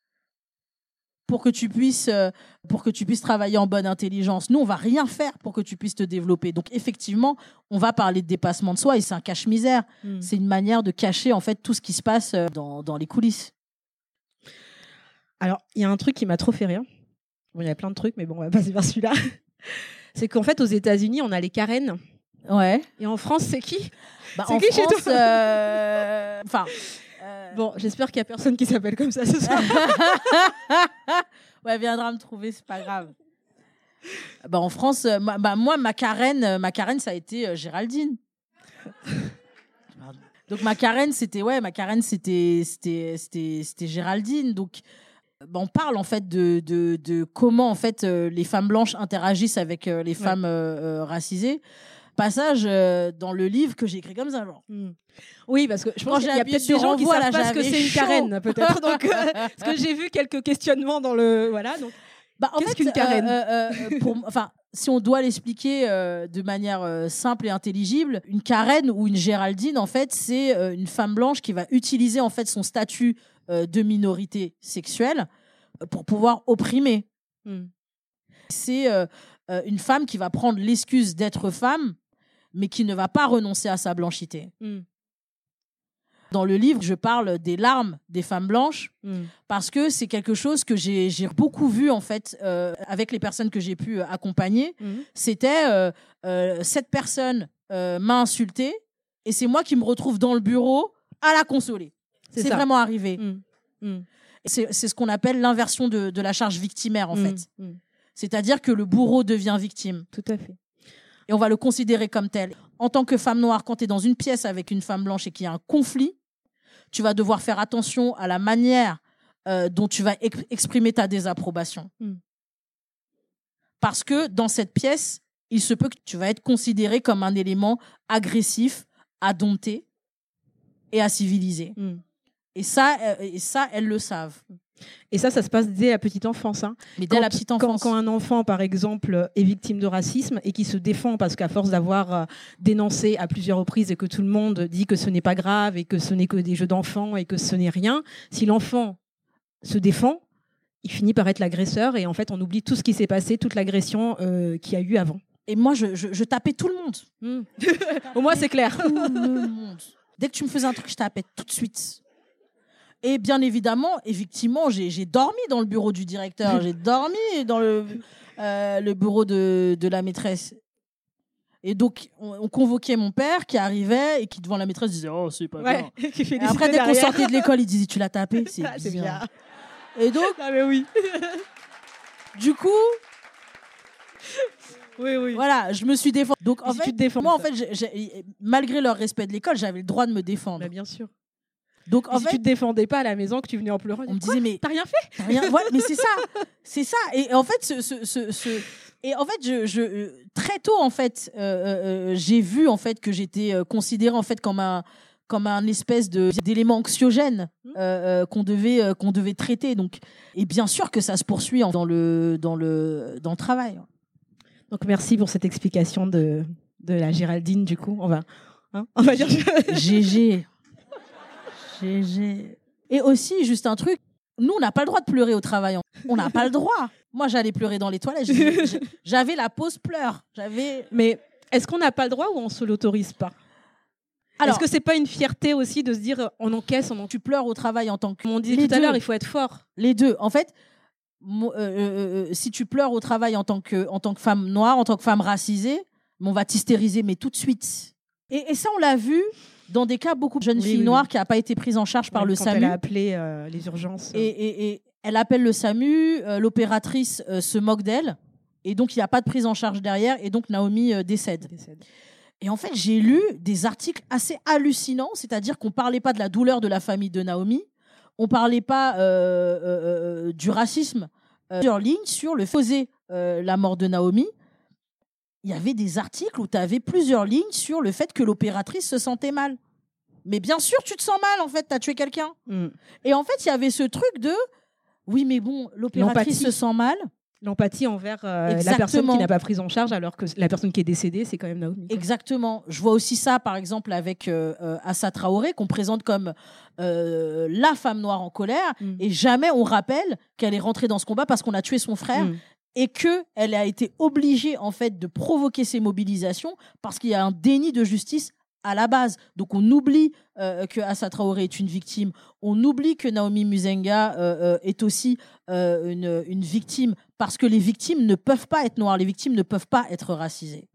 pour que tu puisses euh, pour que tu puisses travailler en bonne intelligence. Nous, on va rien faire pour que tu puisses te développer. Donc effectivement, on va parler de dépassement de soi et c'est un cache-misère. Mm. C'est une manière de cacher en fait tout ce qui se passe euh, dans, dans les coulisses. Alors, il y a un truc qui m'a trop fait rire. Bon, il y a plein de trucs, mais bon, on va passer par celui-là. [LAUGHS] C'est qu'en fait, aux États-Unis, on a les Karen. Ouais. Et en France, c'est qui? Bah, C'est en qui chez France, toi? euh, enfin. Euh, Bon, j'espère qu'il y a personne qui s'appelle comme ça ce soir. [LAUGHS] ouais, viendra me trouver, c'est pas grave. Bah, en France, euh, ma- bah, moi, ma carène, euh, ma carène, ça a été euh, Géraldine. [LAUGHS] Donc ma carène, c'était ouais, ma carène, c'était c'était c'était c'était Géraldine. Donc bah, on parle en fait de, de, de comment en fait euh, les femmes blanches interagissent avec euh, les femmes racisées. Passage euh, dans le livre que j'ai écrit comme ça. Genre. Mm. Oui, parce que je pense qu'il y a peut-être des gens qui savent pas ce que c'est une. Karen, [LAUGHS] peut-être. Donc, euh, parce que j'ai vu quelques questionnements dans le. Voilà. Donc, Bah, Qu'est-ce qu'une carène euh, pour, enfin, si on doit l'expliquer euh, de manière euh, simple et intelligible, une carène ou une Géraldine, en fait, c'est euh, une femme blanche qui va utiliser en fait son statut de minorité sexuelle pour pouvoir opprimer. mm. C'est une femme qui va prendre l'excuse d'être femme, mais qui ne va pas renoncer à sa blanchité. Mm. Dans le livre, je parle des larmes des femmes blanches Mm. parce que c'est quelque chose que j'ai beaucoup vu en fait euh, avec les personnes que j'ai pu euh, accompagner. Mm. C'était euh, euh, cette personne m'a insulté et c'est moi qui me retrouve dans le bureau à la consoler. C'est vraiment arrivé. C'est ce qu'on appelle l'inversion de, de la charge victimaire en fait. C'est-à-dire que le bourreau devient victime. Tout à fait. Et on va le considérer comme tel. En tant que femme noire, quand tu es dans une pièce avec une femme blanche et qu'il y a un conflit, tu vas devoir faire attention à la manière euh, dont tu vas ex- exprimer ta désapprobation. Mm. Parce que dans cette pièce, il se peut que tu vas être considéré comme un élément agressif, à dompter et à civiliser. Mm. Et ça, euh, et ça, elles le savent. Et ça, ça se passe dès la petite enfance. hein. Mais dès Quand- la petite enfance. Quand, un enfant, par exemple, est victime de racisme et qui se défend parce qu'à force d'avoir euh, dénoncé à plusieurs reprises et que tout le monde dit que ce n'est pas grave et que ce n'est que des jeux d'enfants et que ce n'est rien, si l'enfant se défend, il finit par être l'agresseur et en fait, on oublie tout ce qui s'est passé, toute l'agression euh, qu'il y a eu avant. Et moi, je, je- je tapais tout le monde. [LAUGHS] Au moins, c'est clair. tout le monde. Dès que tu me faisais un truc, je tapais tout de suite. Et bien évidemment, effectivement, j'ai j'ai dormi dans le bureau du directeur, j'ai dormi dans le, euh, le bureau de, de la maîtresse. Et donc, on, on convoquait mon père qui arrivait et qui, devant la maîtresse, disait Oh, c'est pas bien. [LAUGHS] Et des après, dès qu'on sortait de l'école, il disait Tu l'as tapé [LAUGHS] C'est Ah, c'est bien. bien. Et donc, Ah, mais oui. [LAUGHS] du coup, Oui, oui. voilà, je me suis défendue. Donc, en Si fait, moi, en fait, malgré leur respect de l'école, j'avais le droit de me défendre. Bah, bien sûr. Donc, en si fait, tu te défendais pas à la maison, que tu venais en pleurant, on me disait Mais T'as rien fait T'as rien- ouais, mais c'est ça, [LAUGHS] c'est ça. Et en fait, ce, ce- ce- ce- et en fait, je, je- très tôt, en fait, euh, euh, euh, j'ai vu en fait que j'étais considérée en fait comme un comme un espèce de d'élément anxiogène euh, euh, qu'on devait euh, qu'on devait traiter. Donc, et bien sûr que ça se poursuit dans le dans le dans le travail. Donc merci pour cette explication de, de la Géraldine, du coup. On va, hein, on va dire. GG, GG. Et aussi, juste un truc. Nous, on n'a pas le droit de pleurer au travail. On n'a pas le droit. Moi, j'allais pleurer dans les toilettes. J'avais la pause pleur. J'avais Mais est-ce qu'on n'a pas le droit ou on se l'autorise pas? Alors, Est-ce que c'est pas une fierté aussi de se dire on encaisse, on encaisse tu pleures au travail en tant que. Comme on Les tout à l'heure, il faut être fort. Les deux. En fait, euh, euh, euh, si tu pleures au travail en tant, que, en tant que femme noire, en tant que femme racisée, on va t'hystériser, mais tout de suite. Et, et ça, on l'a vu dans des cas beaucoup de jeunes Oui, filles oui, noires oui. qui n'a pas été prise en charge par le quand SAMU. Elle a appelé euh, les urgences. Et, et- et elle appelle le SAMU, euh, l'opératrice euh, se moque d'elle, et donc il n'y a pas de prise en charge derrière, et donc Naomi décède. décède. Et en fait, j'ai lu des articles assez hallucinants, c'est-à-dire qu'on parlait pas de la douleur de la famille de Naomi, on parlait pas du racisme. Plusieurs lignes sur le faisait la mort de Naomi. Il y avait des articles où tu avais plusieurs lignes sur le fait que l'opératrice se sentait mal. Mais bien sûr, tu te sens mal, en fait, tu as tué quelqu'un. Mm. Et en fait, il y avait ce truc de oui, mais bon, l'opératrice se sent mal. L'empathie envers euh, la personne qui n'a pas prise en charge, alors que la personne qui est décédée, c'est quand même Naomi. Exactement. Je vois aussi ça, par exemple, avec euh, euh, Assa Traoré, qu'on présente comme euh, la femme noire en colère. Mm. Et jamais on rappelle qu'elle est rentrée dans ce combat parce qu'on a tué son frère Mm. Et que elle a été obligée, en fait, de provoquer ces mobilisations parce qu'il y a un déni de justice à la base. Donc on oublie euh, que Assa Traoré est une victime. On oublie que Naomi Musenga euh, euh, est aussi une, une victime parce que les victimes ne peuvent pas être noires, les victimes ne peuvent pas être racisées.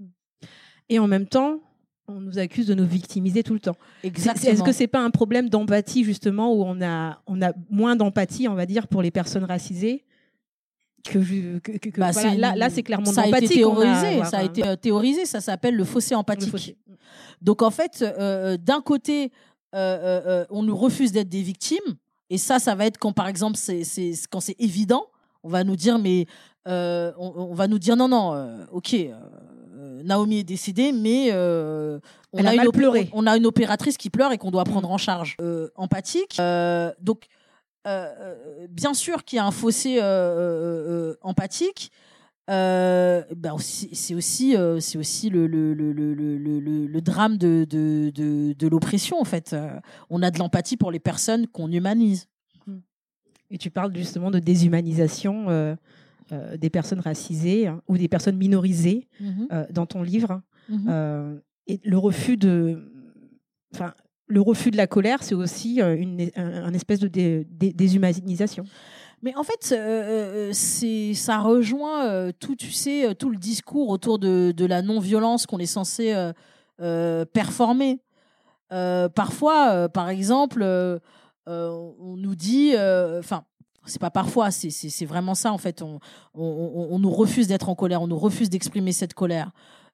Et en même temps, on nous accuse de nous victimiser tout le temps. Exactement. Est-ce que c'est pas un problème d'empathie justement où on a on a moins d'empathie, on va dire, pour les personnes racisées que, je- que, que- que- Bah, voilà, là, là c'est clairement ça a été a, théorisé, ça a été euh, théorisé, ça s'appelle le fossé Le empathique. fossé. Donc en fait, euh, d'un côté, euh, euh, euh, on nous refuse d'être des victimes, et ça, ça va être quand par exemple, c'est c'est- quand c'est évident, on va nous dire mais on, on va nous dire non non, ok, Naomi est décédée, mais euh, on Elle a une on a une opératrice qui pleure et qu'on doit prendre en charge. Euh, empathique, euh, donc. Euh, euh, bien sûr qu'il y a un fossé euh, euh, empathique, ben aussi- c'est aussi, c'est aussi le, le, le, le, drame de, de, de, de l'oppression, en fait. On a de l'empathie pour les personnes qu'on humanise. Et tu parles justement de déshumanisation des personnes racisées hein, ou des personnes minorisées euh, dans ton livre. Mhm. Euh, et le refus de, enfin, le refus de la colère, c'est aussi euh, une, un, espèce de dé- dé- déshumanisation. Mais en fait, euh, euh, ça rejoint tout, tu sais, tout le discours autour de, la non-violence qu'on est censé performer. Parfois, par exemple, on nous dit, enfin, c'est pas parfois, c'est, vraiment ça en fait. On nous refuse d'être en colère, on nous refuse d'exprimer cette colère.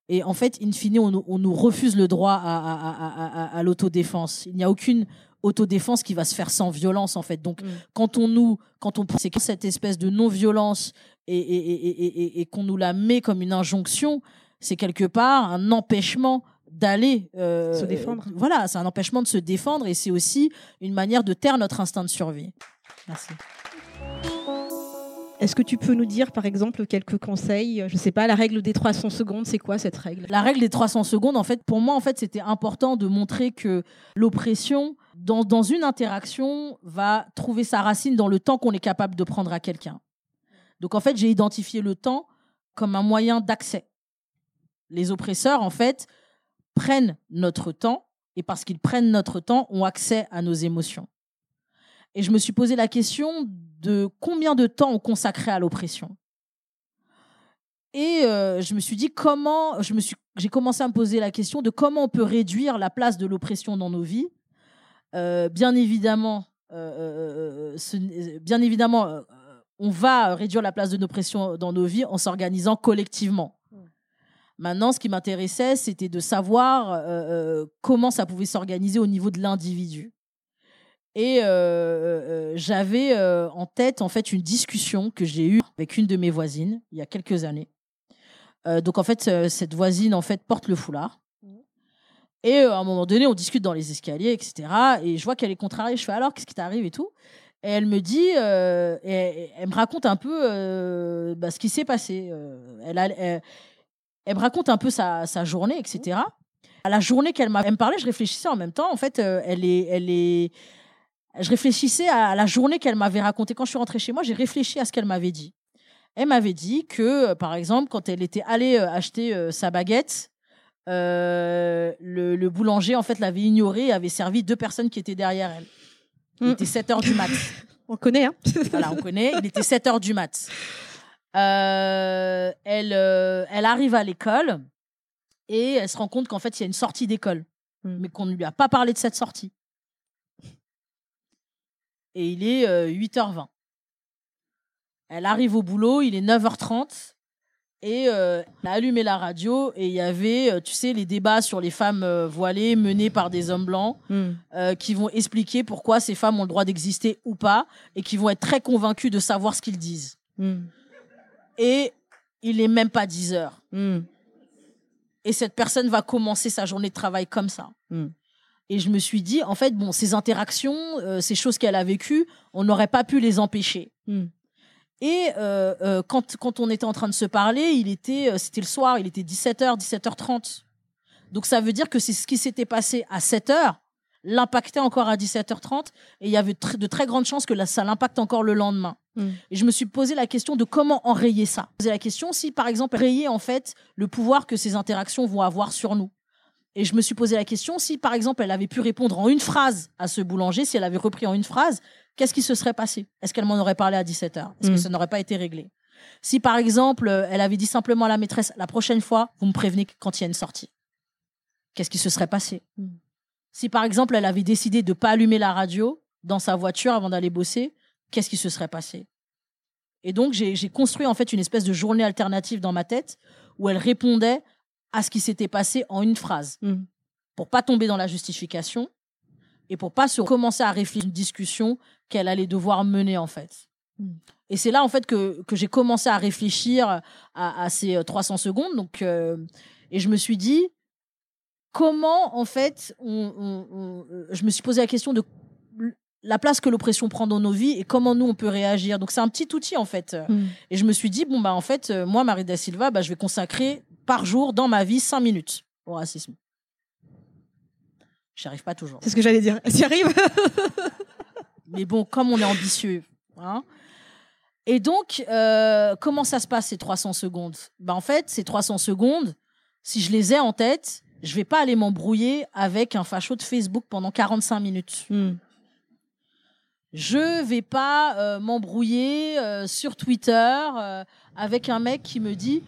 Et en fait, in fine, on, nous- on nous refuse le droit à, à- à- à- à l'autodéfense. Il n'y a aucune autodéfense qui va se faire sans violence, en fait. Donc, Mm. quand on nous, quand on c'est cette espèce de non-violence et, et- et- et- et- et qu'on nous la met comme une injonction, c'est quelque part un empêchement d'aller euh, Se défendre. euh, voilà, c'est un empêchement de se défendre et c'est aussi une manière de taire notre instinct de survie. Merci. Est-ce que tu peux nous dire, par exemple, quelques conseils Je sais pas, la règle des 300 secondes, c'est quoi cette règle? La règle des 300 secondes, en fait, pour moi, en fait, c'était important de montrer que l'oppression, dans, dans une interaction, va trouver sa racine dans le temps qu'on est capable de prendre à quelqu'un. Donc, en fait, j'ai identifié le temps comme un moyen d'accès. Les oppresseurs, en fait, prennent notre temps et parce qu'ils prennent notre temps, ont accès à nos émotions. Et je me suis posé la question de combien de temps on consacrait à l'oppression. Et euh, je me suis dit comment, je me suis, j'ai commencé à me poser la question de comment on peut réduire la place de l'oppression dans nos vies. Euh, bien évidemment, euh, ce- bien évidemment, on va réduire la place de l'oppression dans nos vies en s'organisant collectivement. Maintenant, ce qui m'intéressait, c'était de savoir comment ça pouvait s'organiser au niveau de l'individu. Et euh, euh, j'avais euh, en tête en fait une discussion que j'ai eue avec une de mes voisines il y a quelques années. Donc en fait, cette voisine en fait porte le foulard. Et euh, à un moment donné, on discute dans les escaliers, etc. Et je vois qu'elle est contrariée. Je fais alors, qu'est-ce qui t'arrive et tout? Et elle me dit, euh, et- et elle me raconte un peu euh, bah, ce qui s'est passé. Euh, elle, a- elle, elle me raconte un peu sa, sa journée, etc. À la journée qu'elle m'a elle me parlait, je réfléchissais en même temps. En fait, elle est, elle est. Je réfléchissais à la journée qu'elle m'avait racontée. Quand je suis rentrée chez moi, j'ai réfléchi à ce qu'elle m'avait dit. Elle m'avait dit que, euh, par exemple, quand elle était allée euh, acheter euh, sa baguette, euh, le, le boulanger en fait l'avait ignoré et avait servi deux personnes qui étaient derrière elle. Il était 7 heures du mat. [LAUGHS] On connaît, hein [LAUGHS] voilà, on connaît. Il était 7 heures du mat. Euh, elle, euh, elle arrive à l'école et elle se rend compte qu'en fait, il y a une sortie d'école, Mm. mais qu'on ne lui a pas parlé de cette sortie. Et il est euh, 8h20. Elle arrive au boulot, il est 9h30. Et euh, elle a allumé la radio et il y avait, tu sais, les débats sur les femmes voilées menés par des hommes blancs euh, qui vont expliquer pourquoi ces femmes ont le droit d'exister ou pas et qui vont être très convaincus de savoir ce qu'ils disent. Hmm. Et il est même pas 10 heures. Hmm. Et cette personne va commencer sa journée de travail comme ça. Et je me suis dit, en fait, bon, ces interactions, euh, ces choses qu'elle a vécues, on n'aurait pas pu les empêcher. Hmm. Et euh, euh, quand, quand on était en train de se parler, il était, c'était le soir, il était 17h, 17h30. Donc ça veut dire que c'est ce qui s'était passé à 7h, l'impactait encore à 17h30, et il y avait de très grandes chances que là, ça l'impacte encore le lendemain. Mm. Et je me suis posé la question de comment enrayer ça. Posé la question si, par exemple, rayer en fait le pouvoir que ces interactions vont avoir sur nous. Et je me suis posé la question si, par exemple, elle avait pu répondre en une phrase à ce boulanger, si elle avait repris en une phrase, qu'est-ce qui se serait passé? Est-ce qu'elle m'en aurait parlé à 17h Est-ce Mm. que ça n'aurait pas été réglé? Si, par exemple, elle avait dit simplement à la maîtresse, la prochaine fois, vous me prévenez quand il y a une sortie, qu'est-ce qui se serait passé? Mm. Si, par exemple, elle avait décidé de ne pas allumer la radio dans sa voiture avant d'aller bosser, qu'est-ce qui se serait passé? Et donc, j'ai construit en fait une espèce de journée alternative dans ma tête où elle répondait à ce qui s'était passé en une phrase Hmm. pour pas tomber dans la justification et pour pas se commencer à réfléchir à une discussion qu'elle allait devoir mener en fait. Mm. Et c'est là en fait que, que j'ai commencé à réfléchir à, à ces euh, 300 secondes. Donc, euh, et je me suis dit comment en fait, on, on- on- euh, je me suis posé la question de la place que l'oppression prend dans nos vies et comment nous on peut réagir. Donc c'est un petit outil en fait. Hmm. Et je me suis dit, bon, bah, en fait, euh, moi, Marie da Silva, bah, je vais consacrer par jour dans ma vie cinq minutes au racisme. J'y arrive pas toujours. C'est ce que j'allais dire. T'y arrives [LAUGHS] Mais bon, comme on est ambitieux. Hein et donc, euh, comment ça se passe ces 300 secondes? Bah, En fait, ces 300 secondes, si je les ai en tête, je vais pas aller m'embrouiller avec un facho de Facebook pendant 45 minutes. Hmm. Je vais pas euh, m'embrouiller euh, sur Twitter avec un mec qui me dit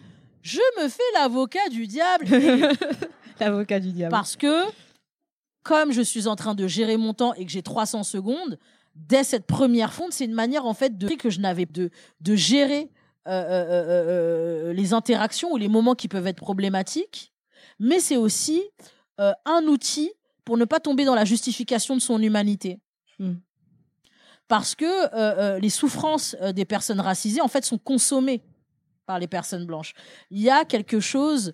je me fais l'avocat du diable [LAUGHS] L'avocat du diable. parce que comme je suis en train de gérer mon temps et que j'ai 300 secondes dès cette première fonte c'est une manière en fait de que je n'avais de de gérer euh, euh, euh, les interactions ou les moments qui peuvent être problématiques, mais c'est aussi un outil pour ne pas tomber dans la justification de son humanité. Mm. Parce que les souffrances des personnes racisées, en fait, sont consommées par les personnes blanches. Il y a quelque chose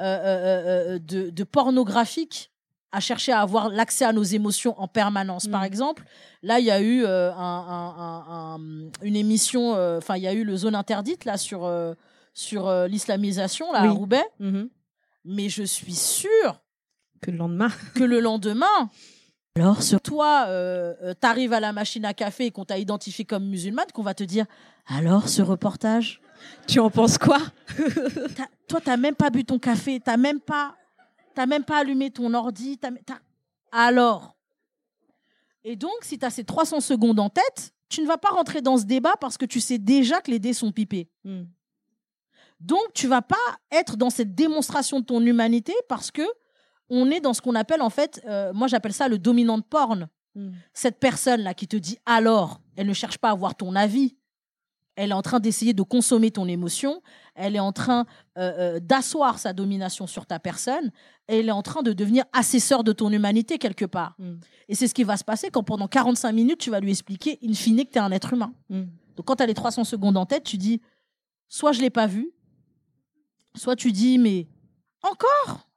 euh, euh, euh, de, de pornographique à chercher à avoir l'accès à nos émotions en permanence. Par Mm. exemple, là, il y a eu euh, un- un- un- un- une émission, enfin, il y a eu le Zone Interdite, là, sur, sur l'islamisation, là, à. Roubaix. Mhm. Mais je suis sûre Que le lendemain. que le lendemain, alors sur toi, euh, t'arrives à la machine à café et qu'on t'a identifié comme musulmane, qu'on va te dire alors ce reportage, Tu en penses quoi? [LAUGHS] T'as- toi t'as même pas bu ton café, t'as même pas, t'as même pas allumé ton ordi, alors. Et donc si t'as ces 300 secondes en tête, tu ne vas pas rentrer dans ce débat parce que tu sais déjà que les dés sont pipés. Mm. Donc, tu vas pas être dans cette démonstration de ton humanité parce que on est dans ce qu'on appelle en fait, euh, moi j'appelle ça le dominant de porn. Mm. Cette personne là qui te dit alors, elle ne cherche pas à avoir ton avis. Elle est en train d'essayer de consommer ton émotion. Elle est en train euh, euh, d'asseoir sa domination sur ta personne. Et elle est en train de devenir assesseur de ton humanité quelque part. Mm. Et c'est ce qui va se passer quand pendant 45 minutes, tu vas lui expliquer, in fine, que tu es un être humain. Mm. Donc quand tu as les 300 secondes en tête, tu dis soit je l'ai pas vu, soit tu dis mais encore?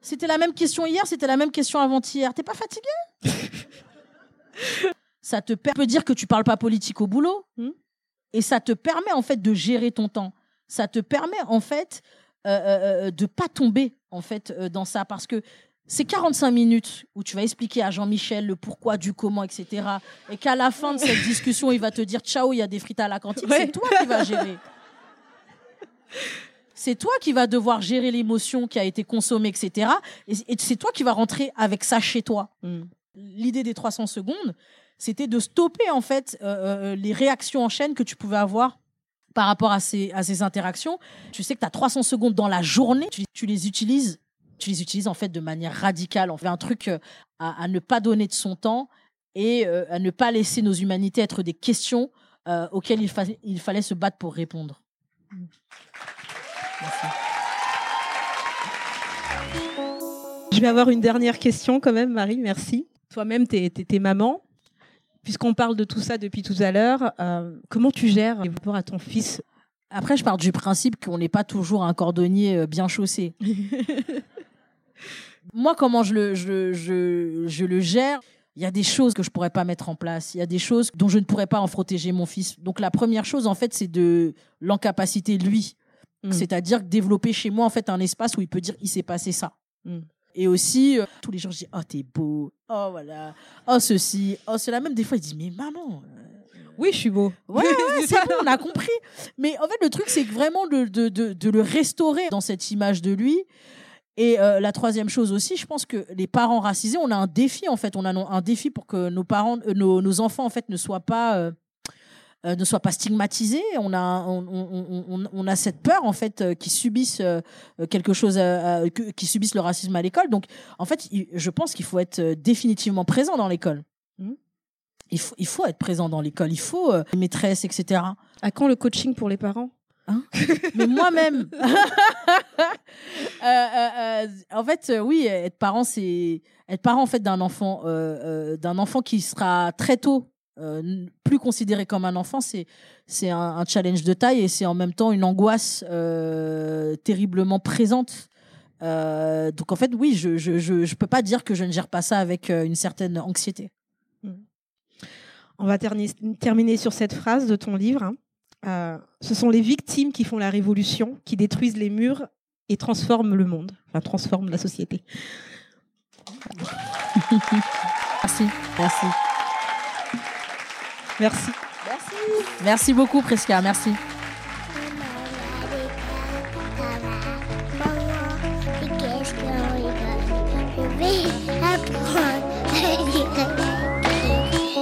C'était la même question hier, c'était la même question avant-hier. T'es pas fatigué? [LAUGHS] Ça te peut dire que tu parles pas politique au boulot Hmm. Et ça te permet en fait de gérer ton temps. Ça te permet en fait euh, euh, euh, de pas tomber en fait euh, dans ça parce que ces 45 minutes où tu vas expliquer à Jean-Michel le pourquoi du comment, etc. Et qu'à la fin de cette [LAUGHS] discussion, il va te dire ciao, il y a des frites à la cantine. Ouais. C'est toi qui vas gérer. C'est toi qui vas devoir gérer l'émotion qui a été consommée, etc. Et, et c'est toi qui vas rentrer avec ça chez toi. Mm. L'idée des 300 secondes, c'était de stopper en fait euh, euh, les réactions en chaîne que tu pouvais avoir par rapport à ces, à ces interactions. Tu sais que tu as 300 secondes dans la journée, tu, les utilises tu les utilises en fait de manière radicale. On fait un truc euh, à, ne pas donner de son temps et à ne pas laisser nos humanités être des questions auxquelles il, fa- il fallait se battre pour répondre. Je vais avoir une dernière question quand même, Marie, merci. Toi-même, tu es, maman. Puisqu'on parle de tout ça depuis tout à l'heure, euh, comment tu gères les rapports à ton fils? Après, je pars du principe qu'on n'est pas toujours un cordonnier euh, bien chaussé. [LAUGHS] Moi, comment je le, je, je, je le gère? Il y a des choses que je pourrais pas mettre en place. Il y a des choses dont je ne pourrais pas en protéger mon fils. Donc, la première chose, en fait, c'est de l'encapacité, lui. Mm. C'est-à-dire développer chez moi, en fait, un espace où il peut dire il s'est passé ça. Mm. Et aussi, euh, tous les jours, je dis Oh, t'es beau. Oh, voilà. Oh, ceci. Oh, cela. Même des fois, il dit Mais maman. euh, Oui, je suis beau. Ouais, ouais, [LAUGHS] c'est bon, on a compris. Mais en fait, le truc, c'est vraiment de, de, de, de le restaurer dans cette image de lui. Et euh, la troisième chose aussi, je pense que les parents racisés, on a un défi en fait. On a un défi pour que nos parents, euh, nos, nos enfants en fait ne soient pas euh, ne soient pas stigmatisés. On a on, on, on, on a cette peur en fait euh, qu'ils subissent euh, quelque chose, qu'ils subissent le racisme à l'école. Donc en fait, je pense qu'il faut être définitivement présent dans l'école. Mhm. Il faut, il faut être présent dans l'école. Il faut les maîtresses, etc. À quand le coaching pour les parents? Mais moi-même, [LAUGHS] [LAUGHS] Euh, euh, euh, en fait, oui, être parent, c'est être parent en fait d'un enfant, d'un enfant qui sera très tôt euh, plus considéré comme un enfant. C'est c'est un, un challenge de taille et c'est en même temps une angoisse euh, terriblement présente. Euh, donc en fait, oui, je, je je je peux pas dire que je ne gère pas ça avec une certaine anxiété. On va terminer sur cette phrase de ton livre. hein. Ce sont les victimes qui font la révolution, qui détruisent les murs et transforment le monde, enfin transforment la société. [LAUGHS] Merci, merci, Merci. merci beaucoup, Presca, merci. Maman, qu'est-ce qu'on rigole Je vais apprendre à lire.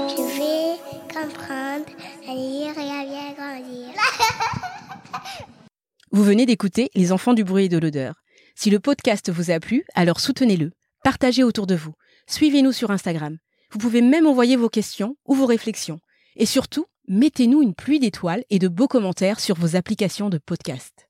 Je vais comprendre à lire et à bien grandir. Vous venez d'écouter Les enfants du bruit et de l'odeur. Si le podcast vous a plu, alors soutenez-le, partagez autour de vous, suivez-nous sur Instagram. Vous pouvez même envoyer vos questions ou vos réflexions. Et surtout, mettez-nous une pluie d'étoiles et de beaux commentaires sur vos applications de podcast.